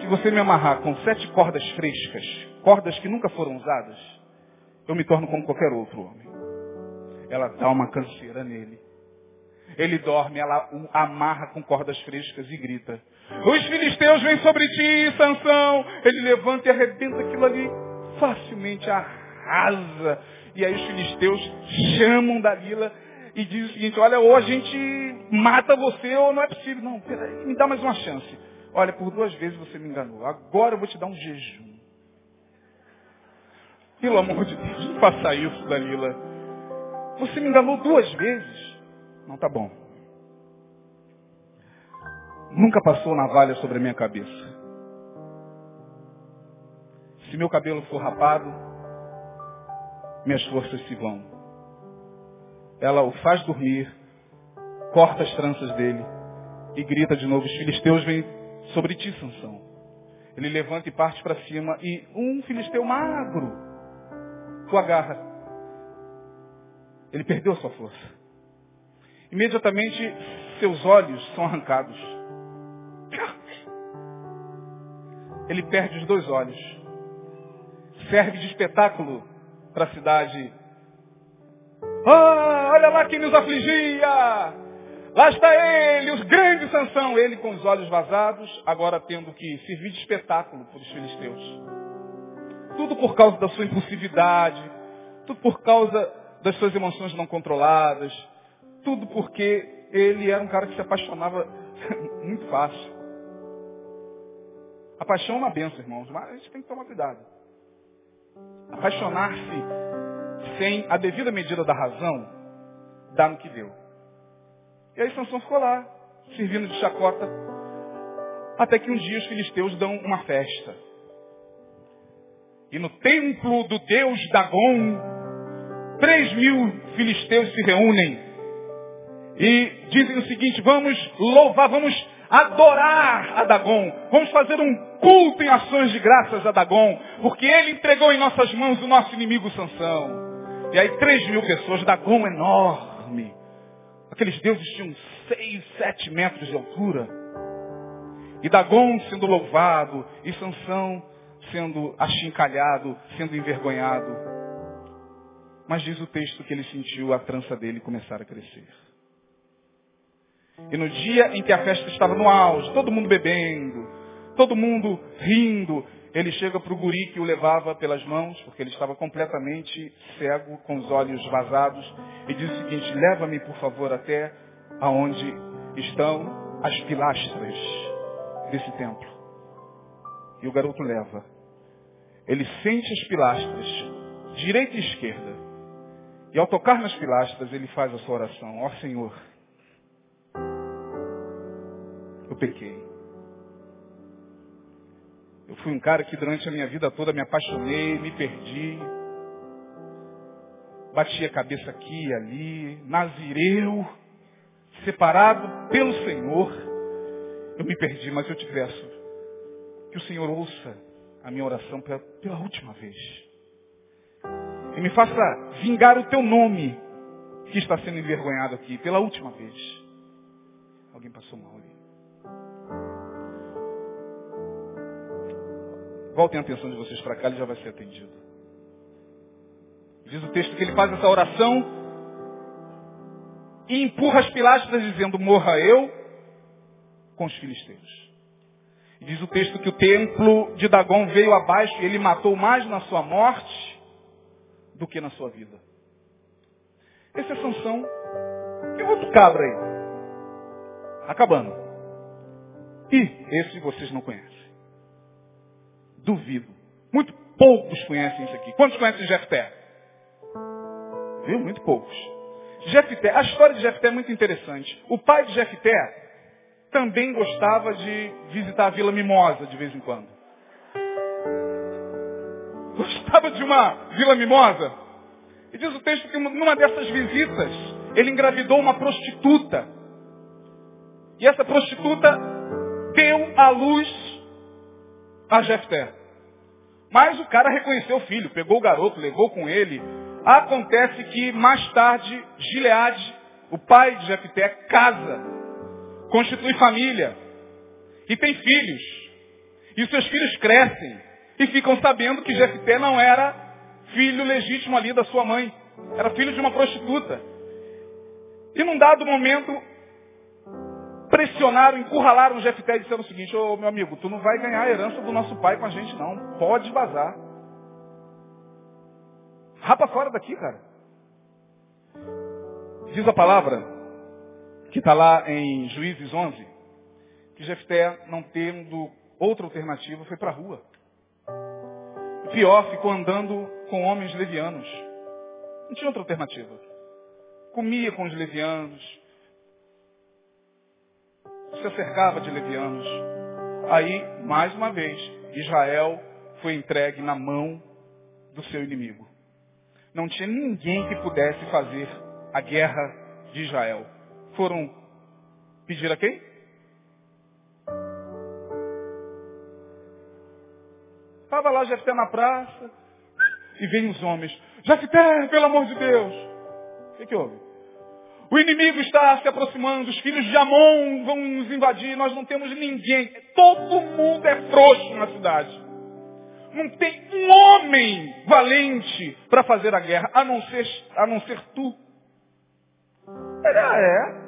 Se você me amarrar com sete cordas frescas, cordas que nunca foram usadas, eu me torno como qualquer outro homem. Ela dá uma canseira nele. Ele dorme, ela o amarra com cordas frescas e grita. Os filisteus vêm sobre ti, Sansão. Ele levanta e arrebenta aquilo ali. Facilmente arrasa. E aí os filisteus chamam Dalila e dizem o seguinte, olha, ou a gente mata você ou não é possível. Não, peraí, me dá mais uma chance. Olha, por duas vezes você me enganou. Agora eu vou te dar um jejum. Pelo amor de Deus, não faça isso, Dalila. Você me enganou duas vezes. Não tá bom. Nunca passou navalha sobre a minha cabeça. Se meu cabelo for rapado, minhas forças se vão. Ela o faz dormir, corta as tranças dele e grita de novo, os filisteus vêm sobre ti, Sansão. Ele levanta e parte para cima e um filisteu magro o agarra. Ele perdeu sua força. Imediatamente seus olhos são arrancados. Ele perde os dois olhos. Serve de espetáculo para a cidade. Ah, olha lá quem nos afligia! Lá está ele, os grandes Sansão. Ele com os olhos vazados, agora tendo que servir de espetáculo para os filisteus. Tudo por causa da sua impulsividade, tudo por causa das suas emoções não controladas, tudo porque ele era um cara que se apaixonava muito fácil. A paixão é uma benção, irmãos, mas a gente tem que tomar cuidado. Apaixonar-se sem a devida medida da razão dá no que deu. E aí Sansão ficou lá, servindo de chacota, até que um dia os filisteus dão uma festa. E no templo do deus Dagon, três mil filisteus se reúnem e dizem o seguinte, vamos louvar, vamos adorar a Dagon, vamos fazer um culto em ações de graças a Dagon, porque ele entregou em nossas mãos o nosso inimigo Sansão. E aí três mil pessoas, Dagon enorme. Aqueles deuses tinham seis, sete metros de altura. E Dagon sendo louvado, e Sansão sendo achincalhado, sendo envergonhado. Mas diz o texto que ele sentiu a trança dele começar a crescer. E no dia em que a festa estava no auge, todo mundo bebendo, todo mundo rindo, ele chega para o guri que o levava pelas mãos, porque ele estava completamente cego, com os olhos vazados, e diz o seguinte, leva-me por favor até aonde estão as pilastras desse templo. E o garoto leva. Ele sente as pilastras, direita e esquerda. E ao tocar nas pilastras, ele faz a sua oração. Ó oh, Senhor, pequei. Eu fui um cara que durante a minha vida toda me apaixonei, me perdi. Bati a cabeça aqui e ali, nazireu, separado pelo Senhor. Eu me perdi, mas eu te peço que o Senhor ouça a minha oração pela, pela última vez. E me faça vingar o teu nome que está sendo envergonhado aqui pela última vez. Alguém passou mal ali. Voltem a atenção de vocês para cá, ele já vai ser atendido. Diz o texto que ele faz essa oração e empurra as pilastras dizendo, morra eu com os filisteus. E diz o texto que o templo de Dagom veio abaixo e ele matou mais na sua morte do que na sua vida. Esse é Sansão. E outro cabra aí. Acabando. E esse vocês não conhecem. Duvido. Muito poucos conhecem isso aqui. Quantos conhecem Jefté? Viu? Muito poucos. Jefté, a história de Jefté é muito interessante. O pai de Jefté também gostava de visitar a Vila Mimosa de vez em quando. Gostava de uma Vila Mimosa? E diz o texto que numa dessas visitas, ele engravidou uma prostituta. E essa prostituta deu à luz a Jefté. Mas o cara reconheceu o filho, pegou o garoto, levou com ele. Acontece que mais tarde, Gileade, o pai de Jefté, casa, constitui família e tem filhos. E os seus filhos crescem e ficam sabendo que Jefté não era filho legítimo ali da sua mãe. Era filho de uma prostituta. E num dado momento, pressionaram, encurralaram o Jefté e disseram o seguinte, ô meu amigo, tu não vai ganhar a herança do nosso pai com a gente não. Pode vazar. Rapa fora daqui, cara. Diz a palavra, que está lá em Juízes 11, que Jefté, não tendo outra alternativa, foi para a rua. Pior, ficou andando com homens levianos. Não tinha outra alternativa. Comia com os levianos. Se acercava de levianos. Aí, mais uma vez, Israel foi entregue na mão do seu inimigo. Não tinha ninguém que pudesse fazer a guerra de Israel. Foram pedir a quem? Estava lá Jefté na praça e vem os homens. Jefté, pelo amor de Deus. O que, que houve? O inimigo está se aproximando, os filhos de Amon vão nos invadir, nós não temos ninguém. Todo mundo é frouxo na cidade. Não tem um homem valente para fazer a guerra, a não ser, a não ser tu. Ele, ah, é.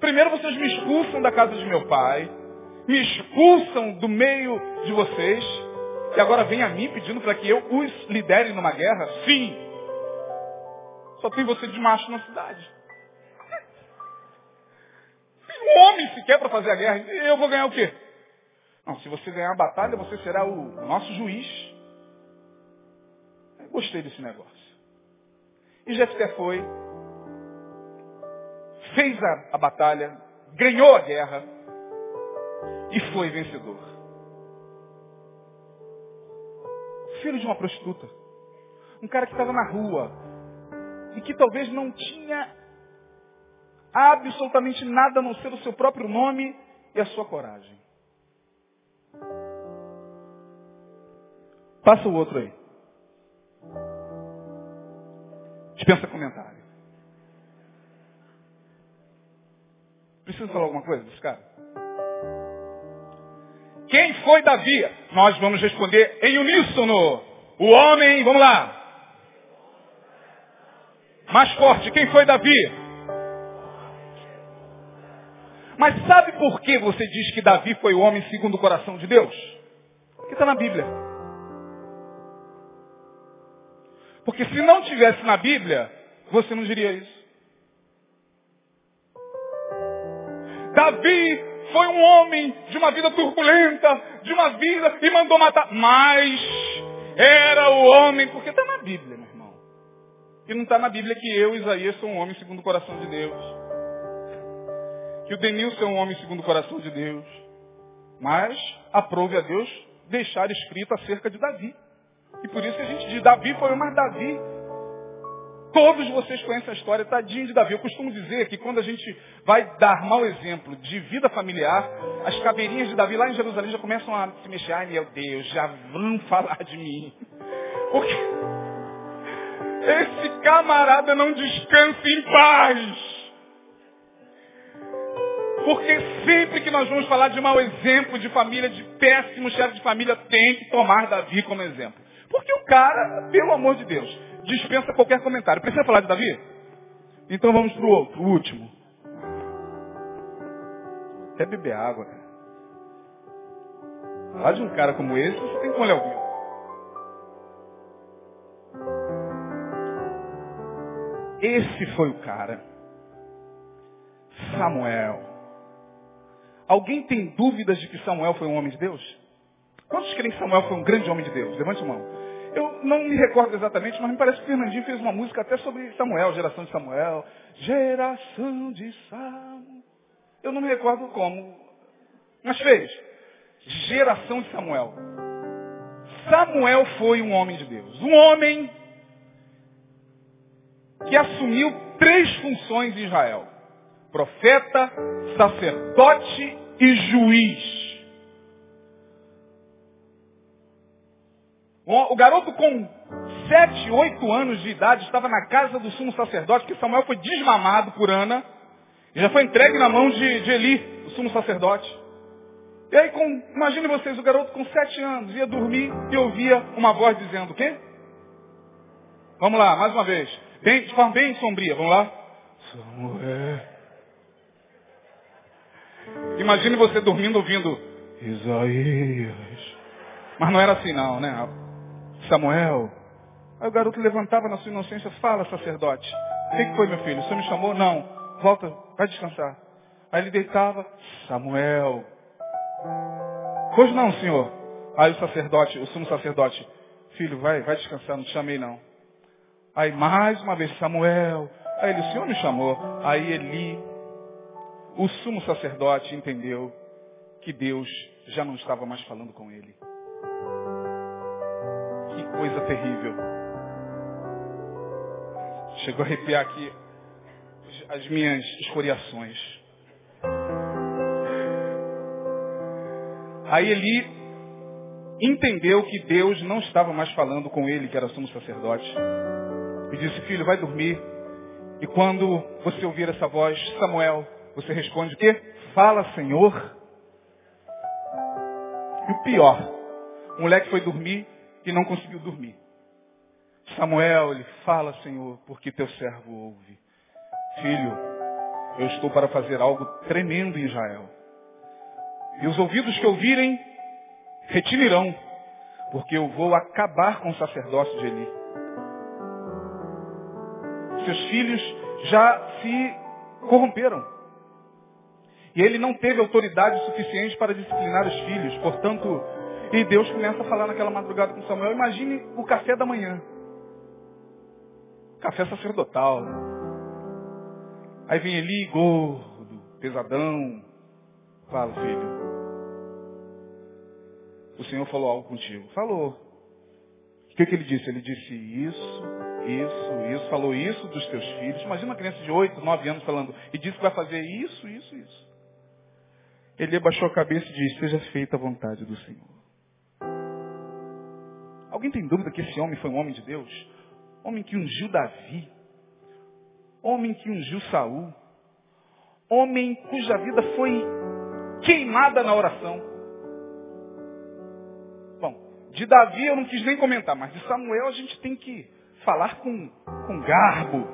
Primeiro vocês me expulsam da casa de meu pai, me expulsam do meio de vocês, e agora vem a mim pedindo para que eu os lidere numa guerra? Sim. Só tem você de macho na cidade. Um homem sequer para fazer a guerra. Eu vou ganhar o quê? Não, se você ganhar a batalha, você será o nosso juiz. Eu gostei desse negócio. E Jefté foi, fez a, a batalha, ganhou a guerra e foi vencedor. filho de uma prostituta. Um cara que estava na rua. E que talvez não tinha absolutamente nada a não ser o seu próprio nome e a sua coragem. Passa o outro aí. Dispensa comentário. Precisa falar alguma coisa desse cara? Quem foi Davi? Nós vamos responder em uníssono. O homem, vamos lá. Mais forte, quem foi Davi? Mas sabe por que você diz que Davi foi o homem segundo o coração de Deus? Porque está na Bíblia. Porque se não tivesse na Bíblia, você não diria isso. Davi foi um homem de uma vida turbulenta, de uma vida e mandou matar. Mas era o homem, porque está na Bíblia, meu irmão. E não está na Bíblia que eu, Isaías, sou um homem segundo o coração de Deus. Que o Denilson é um homem segundo o coração de Deus. Mas aprove a Deus deixar escrito acerca de Davi. E por isso que a gente diz, Davi foi o mais Davi Todos vocês conhecem a história, tadinho de Davi. Eu costumo dizer que quando a gente vai dar mau exemplo de vida familiar, as caveirinhas de Davi lá em Jerusalém já começam a se mexer. Ai meu Deus, já vão falar de mim. Porque esse camarada não descansa em paz. Porque sempre que nós vamos falar de mau exemplo de família, de péssimo chefe de família, tem que tomar Davi como exemplo. Porque o cara, pelo amor de Deus, dispensa qualquer comentário. Precisa falar de Davi? Então vamos para o outro, o último. Quer beber água. Falar de um cara como esse, você tem que olhar o Esse foi o cara. Samuel. Alguém tem dúvidas de que Samuel foi um homem de Deus? Quantos creem que Samuel foi um grande homem de Deus? Levante a mão. Eu não me recordo exatamente, mas me parece que o Fernandinho fez uma música até sobre Samuel, geração de Samuel. Geração de Samuel. Eu não me recordo como, mas fez. Geração de Samuel. Samuel foi um homem de Deus. Um homem que assumiu três funções em Israel: profeta, sacerdote e juiz. O garoto com sete, oito anos de idade estava na casa do sumo sacerdote, que Samuel foi desmamado por Ana, e já foi entregue na mão de, de Eli, o sumo sacerdote. E aí, com, imagine vocês, o garoto com sete anos ia dormir e ouvia uma voz dizendo o quê? Vamos lá, mais uma vez. Bem, de forma bem sombria, vamos lá? Samuel. Imagine você dormindo ouvindo Isaías. Mas não era assim não, né? Samuel. Aí o garoto levantava na sua inocência, fala sacerdote. O que, que foi meu filho? O senhor me chamou? Não. Volta, vai descansar. Aí ele deitava, Samuel. Pois não, senhor. Aí o sacerdote, o sumo sacerdote, filho, vai, vai descansar, não te chamei não. Aí mais uma vez, Samuel. Aí ele, o senhor me chamou. Aí Eli, o sumo sacerdote, entendeu que Deus já não estava mais falando com ele. Que coisa terrível. Chegou a arrepiar aqui as minhas escoriações. Aí Eli entendeu que Deus não estava mais falando com ele, que era sumo sacerdote e disse, filho, vai dormir. E quando você ouvir essa voz, Samuel, você responde o quê? Fala, Senhor. E o pior, o moleque foi dormir e não conseguiu dormir. Samuel, ele fala, Senhor, porque teu servo ouve. Filho, eu estou para fazer algo tremendo em Israel. E os ouvidos que ouvirem, retirarão, porque eu vou acabar com o sacerdócio de Eli seus filhos já se corromperam. E ele não teve autoridade suficiente para disciplinar os filhos. Portanto, e Deus começa a falar naquela madrugada com Samuel. Imagine o café da manhã. Café sacerdotal. Aí vem Eli, gordo, pesadão. Fala, filho. O Senhor falou algo contigo. Falou. O que, que ele disse? Ele disse isso, isso, isso, falou isso dos teus filhos. Imagina uma criança de 8, 9 anos falando, e disse que vai fazer isso, isso, isso. Ele abaixou a cabeça e disse, seja feita a vontade do Senhor. Alguém tem dúvida que esse homem foi um homem de Deus? Homem que ungiu Davi. Homem que ungiu Saul. Homem cuja vida foi queimada na oração. De Davi eu não quis nem comentar, mas de Samuel a gente tem que falar com, com garbo.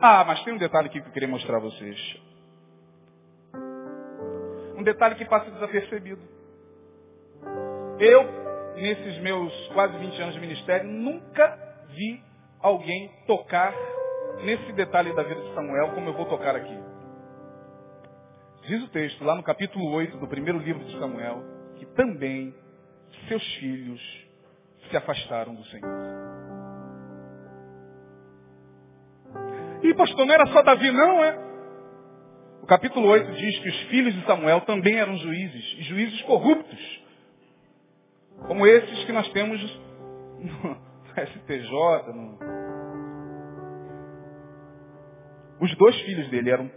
Ah, mas tem um detalhe aqui que eu queria mostrar a vocês. Um detalhe que passa desapercebido. Eu, nesses meus quase 20 anos de ministério, nunca vi alguém tocar nesse detalhe da vida de Samuel como eu vou tocar aqui. Diz o texto, lá no capítulo 8 do primeiro livro de Samuel, que também seus filhos se afastaram do Senhor. E pastor, não era só Davi não, é? O capítulo 8 diz que os filhos de Samuel também eram juízes, e juízes corruptos, como esses que nós temos no STJ. No... Os dois filhos dele eram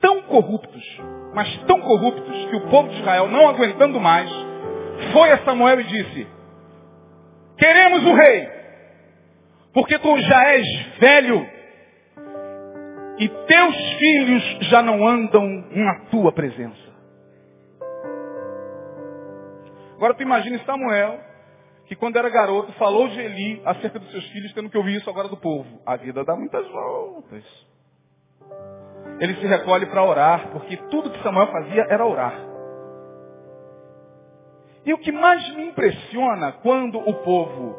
tão corruptos, mas tão corruptos, que o povo de Israel, não aguentando mais, foi a Samuel e disse, queremos o rei, porque tu já és velho e teus filhos já não andam na tua presença. Agora tu imagine Samuel, que quando era garoto falou de Eli acerca dos seus filhos, tendo que ouvir isso agora do povo. A vida dá muitas voltas. Ele se recolhe para orar, porque tudo que Samuel fazia era orar. E o que mais me impressiona quando o povo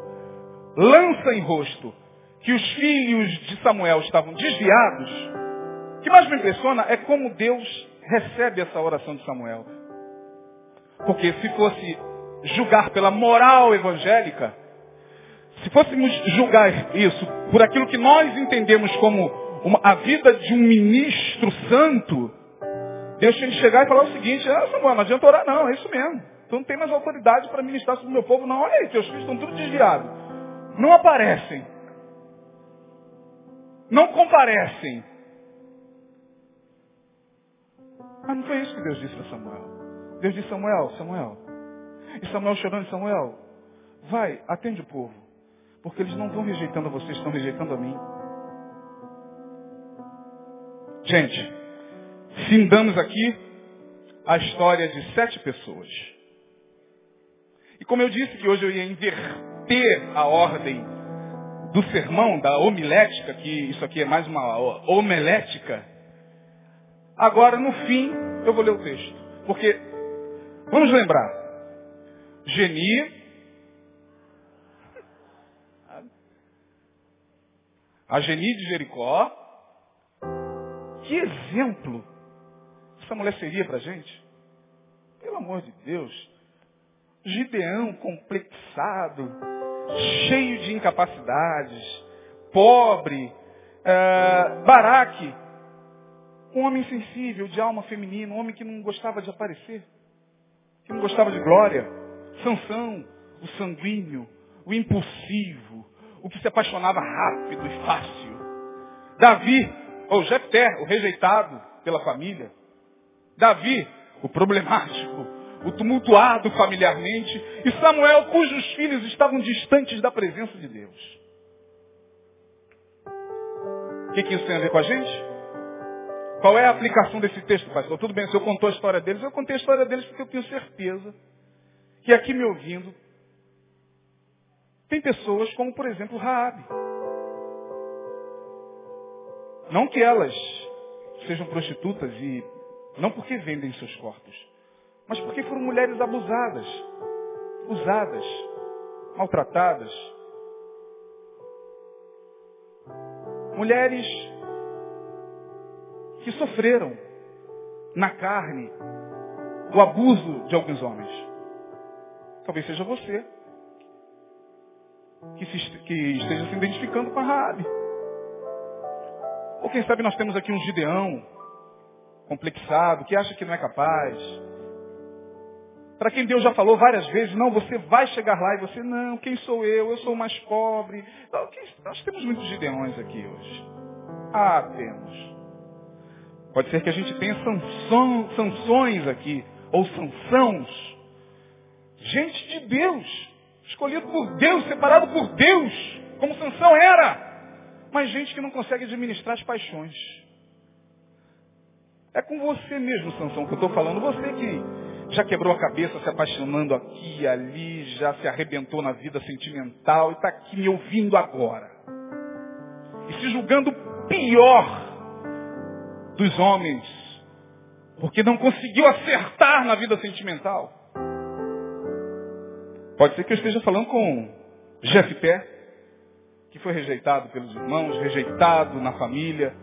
lança em rosto que os filhos de Samuel estavam desviados, o que mais me impressiona é como Deus recebe essa oração de Samuel. Porque se fosse julgar pela moral evangélica, se fôssemos julgar isso por aquilo que nós entendemos como uma, a vida de um ministro santo, Deus tinha que chegar e falar o seguinte, ah, Samuel, não adianta orar não, é isso mesmo. Tu não tem mais autoridade para ministrar sobre o meu povo, não. Olha aí, teus filhos estão tudo desviados. Não aparecem. Não comparecem. Mas não foi isso que Deus disse para Samuel. Deus disse, Samuel, Samuel. E Samuel chorando, Samuel, vai, atende o povo. Porque eles não estão rejeitando a vocês, estão rejeitando a mim. Gente, findamos aqui a história de sete pessoas. E como eu disse que hoje eu ia inverter a ordem do sermão, da homilética, que isso aqui é mais uma homilética, agora no fim eu vou ler o texto. Porque, vamos lembrar, Geni, a Geni de Jericó, que exemplo essa mulher seria para gente? Pelo amor de Deus. Gideão complexado, cheio de incapacidades, pobre, uh, Baraque, um homem sensível, de alma feminina, um homem que não gostava de aparecer, que não gostava de glória. Sansão, o sanguíneo, o impulsivo, o que se apaixonava rápido e fácil. Davi, ou Jefté, o rejeitado pela família. Davi, o problemático, o tumultuado familiarmente. E Samuel, cujos filhos estavam distantes da presença de Deus. O que, que isso tem a ver com a gente? Qual é a aplicação desse texto, pastor? Tudo bem, se eu contou a história deles, eu contei a história deles porque eu tenho certeza que aqui me ouvindo tem pessoas como, por exemplo, Raabe. Não que elas sejam prostitutas e não porque vendem seus corpos, mas porque foram mulheres abusadas, usadas, maltratadas. Mulheres que sofreram na carne o abuso de alguns homens. Talvez seja você que, se, que esteja se identificando com a Raabe. Ou quem sabe nós temos aqui um Gideão complexado, que acha que não é capaz. Para quem Deus já falou várias vezes, não, você vai chegar lá e você, não, quem sou eu? Eu sou mais pobre. Não, nós temos muitos Gideões aqui hoje. Ah, temos. Pode ser que a gente tenha sanção, sanções aqui, ou sanções. Gente de Deus, escolhido por Deus, separado por Deus, como Sansão era. Mas gente que não consegue administrar as paixões. É com você mesmo, Sansão, que eu estou falando. Você que já quebrou a cabeça se apaixonando aqui e ali, já se arrebentou na vida sentimental e está aqui me ouvindo agora. E se julgando pior dos homens, porque não conseguiu acertar na vida sentimental. Pode ser que eu esteja falando com Jefté, que foi rejeitado pelos irmãos, rejeitado na família.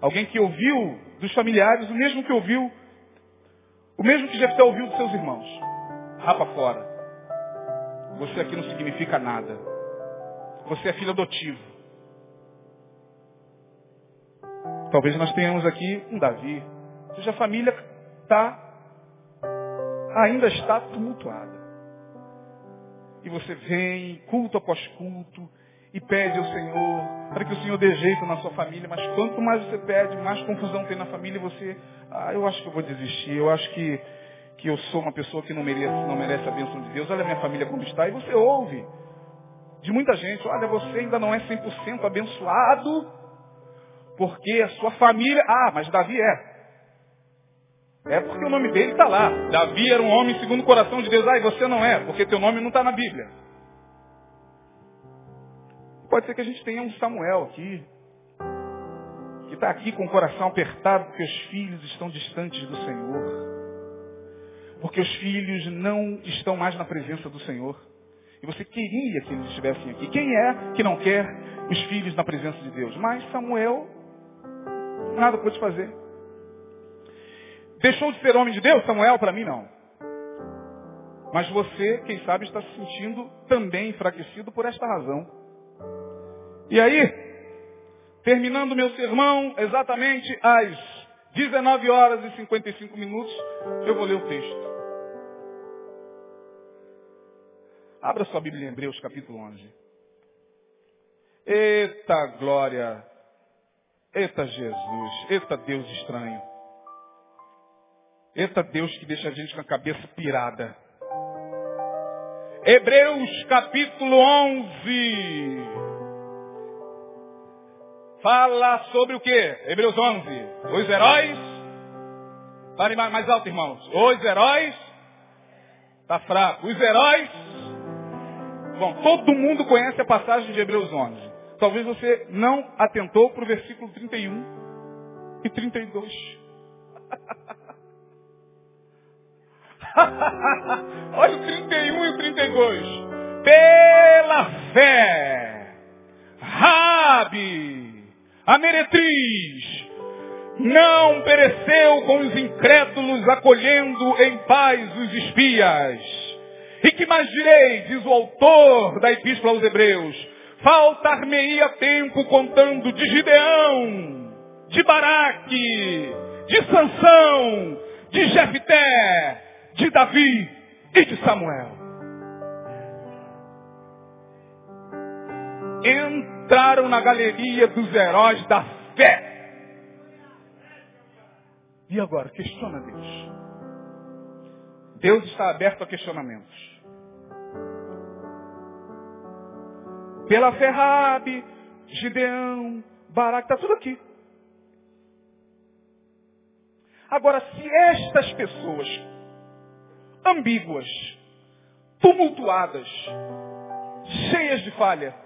Alguém que ouviu dos familiares o mesmo que ouviu, o mesmo que Jefté ouviu dos seus irmãos. Rapa fora. Você aqui não significa nada. Você é filho adotivo. Talvez nós tenhamos aqui um Davi, cuja família está, ainda está tumultuada. E você vem, culto após culto, e pede ao Senhor, para que o Senhor dê jeito na sua família, mas quanto mais você pede, mais confusão tem na família, e você, ah, eu acho que eu vou desistir, eu acho que, que eu sou uma pessoa que não merece, não merece a bênção de Deus, olha a minha família como está, e você ouve de muita gente, olha, você ainda não é 100% abençoado, porque a sua família, ah, mas Davi é. É porque o nome dele está lá. Davi era um homem segundo o coração de Deus. Ah, e você não é, porque teu nome não está na Bíblia. Pode ser que a gente tenha um Samuel aqui, que está aqui com o coração apertado porque os filhos estão distantes do Senhor. Porque os filhos não estão mais na presença do Senhor. E você queria que eles estivessem aqui. Quem é que não quer os filhos na presença de Deus? Mas Samuel nada pôde fazer. Deixou de ser homem de Deus? Samuel, para mim, não. Mas você, quem sabe, está se sentindo também enfraquecido por esta razão. E aí, terminando meu sermão, exatamente às 19 horas e 55 minutos, eu vou ler o texto. Abra sua Bíblia em Hebreus, capítulo 11. Eita glória! Eita Jesus! Eita Deus estranho! Eita Deus que deixa a gente com a cabeça pirada. Hebreus capítulo 11. Fala sobre o que? Hebreus 11. Os heróis. Fale mais alto, irmãos. Os heróis. Está fraco. Os heróis. Bom, todo mundo conhece a passagem de Hebreus 11. Talvez você não atentou para o versículo 31 e 32. Olha o 31 e o 32. Pela fé, Rabi, a meretriz, não pereceu com os incrédulos, acolhendo em paz os espias. E que mais direi, diz o autor da epístola aos Hebreus, faltar-me-ia tempo contando de Gideão, de Baraque, de Sansão, de Jefté, de Davi e de Samuel. Entraram na galeria dos heróis da fé. E agora? Questiona Deus. Deus está aberto a questionamentos. Pela Ferrabe, Gideão, Baraque, está tudo aqui. Agora, se estas pessoas ambíguas, tumultuadas, cheias de falha,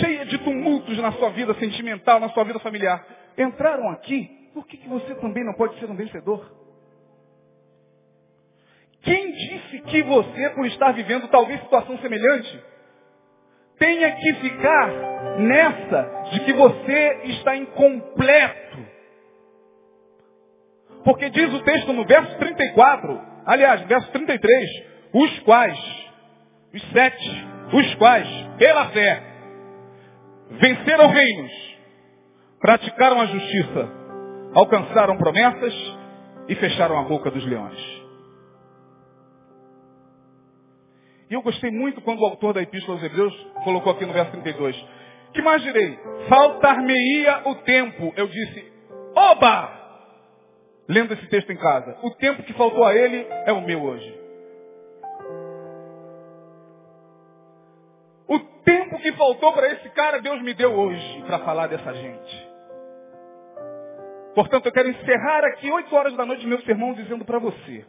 cheias de tumultos na sua vida sentimental, na sua vida familiar, entraram aqui, por que, que você também não pode ser um vencedor? Quem disse que você, por estar vivendo talvez situação semelhante, tenha que ficar nessa de que você está incompleto? Porque diz o texto no verso 34, Aliás, verso 33, os quais, os sete, os quais, pela fé, venceram reinos, praticaram a justiça, alcançaram promessas e fecharam a boca dos leões. E eu gostei muito quando o autor da Epístola aos Hebreus colocou aqui no verso 32. Que mais direi? Faltar-me-ia o tempo. Eu disse, oba! lendo esse texto em casa. O tempo que faltou a ele é o meu hoje. O tempo que faltou para esse cara, Deus me deu hoje para falar dessa gente. Portanto, eu quero encerrar aqui oito horas da noite meu sermão dizendo para você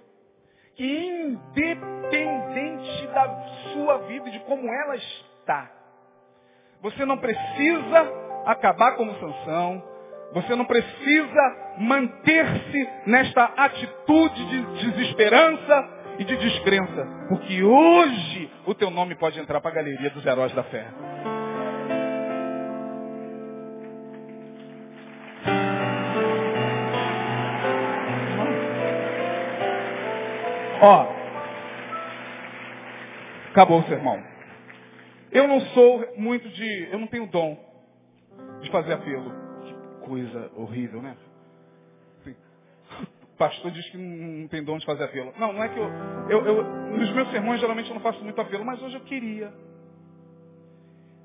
que independente da sua vida e de como ela está, você não precisa acabar como Sansão, você não precisa manter-se nesta atitude de desesperança e de descrença. Porque hoje o teu nome pode entrar para a galeria dos heróis da fé. Ó, acabou o sermão. Eu não sou muito de, eu não tenho dom de fazer apelo coisa horrível, né? Pastor diz que não tem dom de fazer apelo. Não, não é que eu, eu, eu, Nos meus sermões geralmente eu não faço muito apelo, mas hoje eu queria.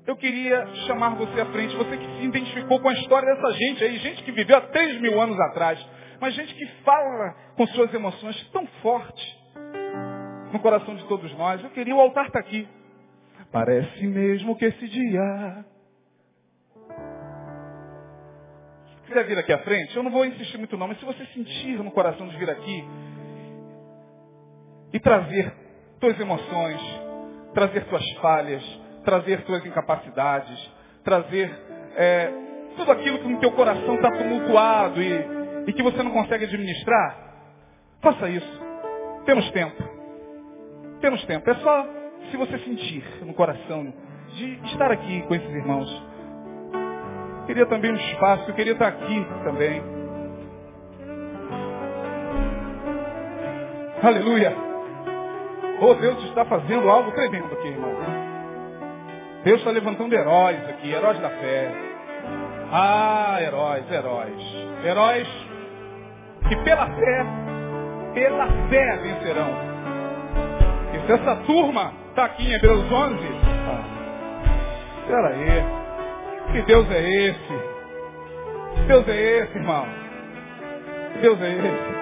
Eu queria chamar você à frente, você que se identificou com a história dessa gente aí, gente que viveu há 3 mil anos atrás, mas gente que fala com suas emoções tão forte no coração de todos nós. Eu queria, o altar está aqui. Parece mesmo que esse dia quiser vir aqui à frente, eu não vou insistir muito não, mas se você sentir no coração de vir aqui e trazer tuas emoções, trazer tuas falhas, trazer suas incapacidades, trazer é, tudo aquilo que no teu coração está tumultuado e, e que você não consegue administrar, faça isso. Temos tempo. Temos tempo. É só se você sentir no coração de estar aqui com esses irmãos. Queria também um espaço, eu queria estar aqui também. Aleluia. Oh, Deus está fazendo algo tremendo aqui, irmão. Deus está levantando heróis aqui, heróis da fé. Ah, heróis, heróis. Heróis que pela fé, pela fé vencerão. E se essa turma está aqui em Hebreus 11, ah, espera aí. Que Deus é esse? Deus é esse, irmão. Deus é esse.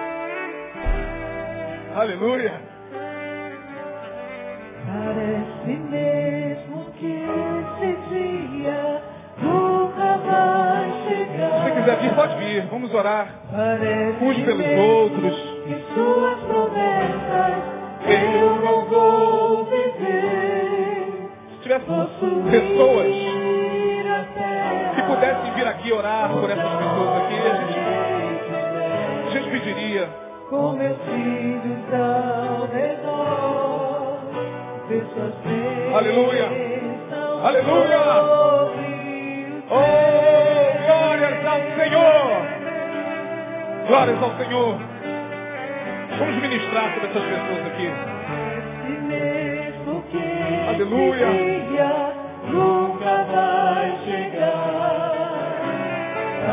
Aleluia. Parece mesmo que esse dia nunca vai chegar. Se você quiser vir, pode vir. Vamos orar Parece uns pelos outros. que suas promessas eu não vou viver. Se tivesse Possuir pessoas pudessem vir aqui orar por essas pessoas aqui, a gente, a gente pediria. com meus filhos ao redor. Pessoas Aleluia. Aleluia. Oh, glórias ao Senhor! Glórias ao Senhor! Vamos ministrar sobre essas pessoas aqui. Aleluia.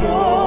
Oh.